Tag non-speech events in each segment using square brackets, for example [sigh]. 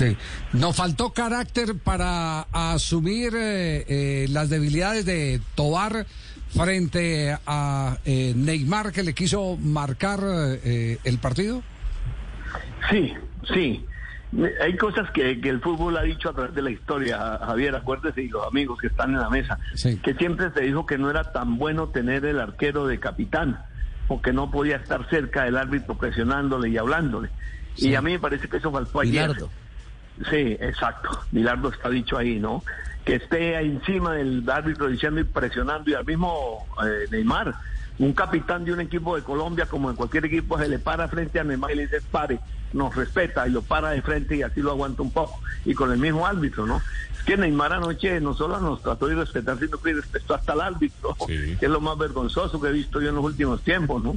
Sí, nos faltó carácter para asumir eh, eh, las debilidades de Tobar frente a eh, Neymar que le quiso marcar eh, el partido. Sí, sí. Hay cosas que, que, el fútbol ha dicho a través de la historia, Javier, acuérdese, y los amigos que están en la mesa, Sí. que siempre se dijo que no era tan bueno tener el arquero de capitán, porque no podía estar cerca del árbitro presionándole y hablándole. Sí. Y a mí me parece que eso faltó ayer. Bilardo. Sí, exacto. Bilardo está dicho ahí, ¿no? Que esté encima del árbitro diciendo y presionando y al mismo eh, Neymar, un capitán de un equipo de Colombia como en cualquier equipo se le para frente a Neymar y le dice pare, nos respeta y lo para de frente y así lo aguanta un poco. Y con el mismo árbitro, ¿no? Es que Neymar anoche no solo nos trató de respetar, sino que respetó hasta al árbitro, que es lo más vergonzoso que he visto yo en los últimos tiempos, ¿no?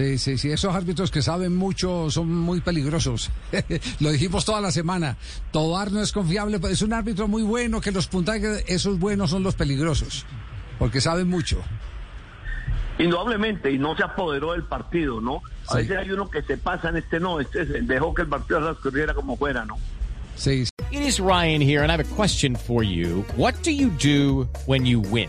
Sí, sí, sí, esos árbitros que saben mucho son muy peligrosos. [laughs] Lo dijimos toda la semana. Tobar no es confiable, pero es un árbitro muy bueno que los puntajes, esos buenos son los peligrosos, porque saben mucho. Indudablemente, y no se apoderó del partido, ¿no? A Sí. veces hay uno que se pasa en este, no, este se- dejó que el partido transcurriera como fuera, ¿no? Sí, It is Ryan here, and I have a question for you. What do you do when you win?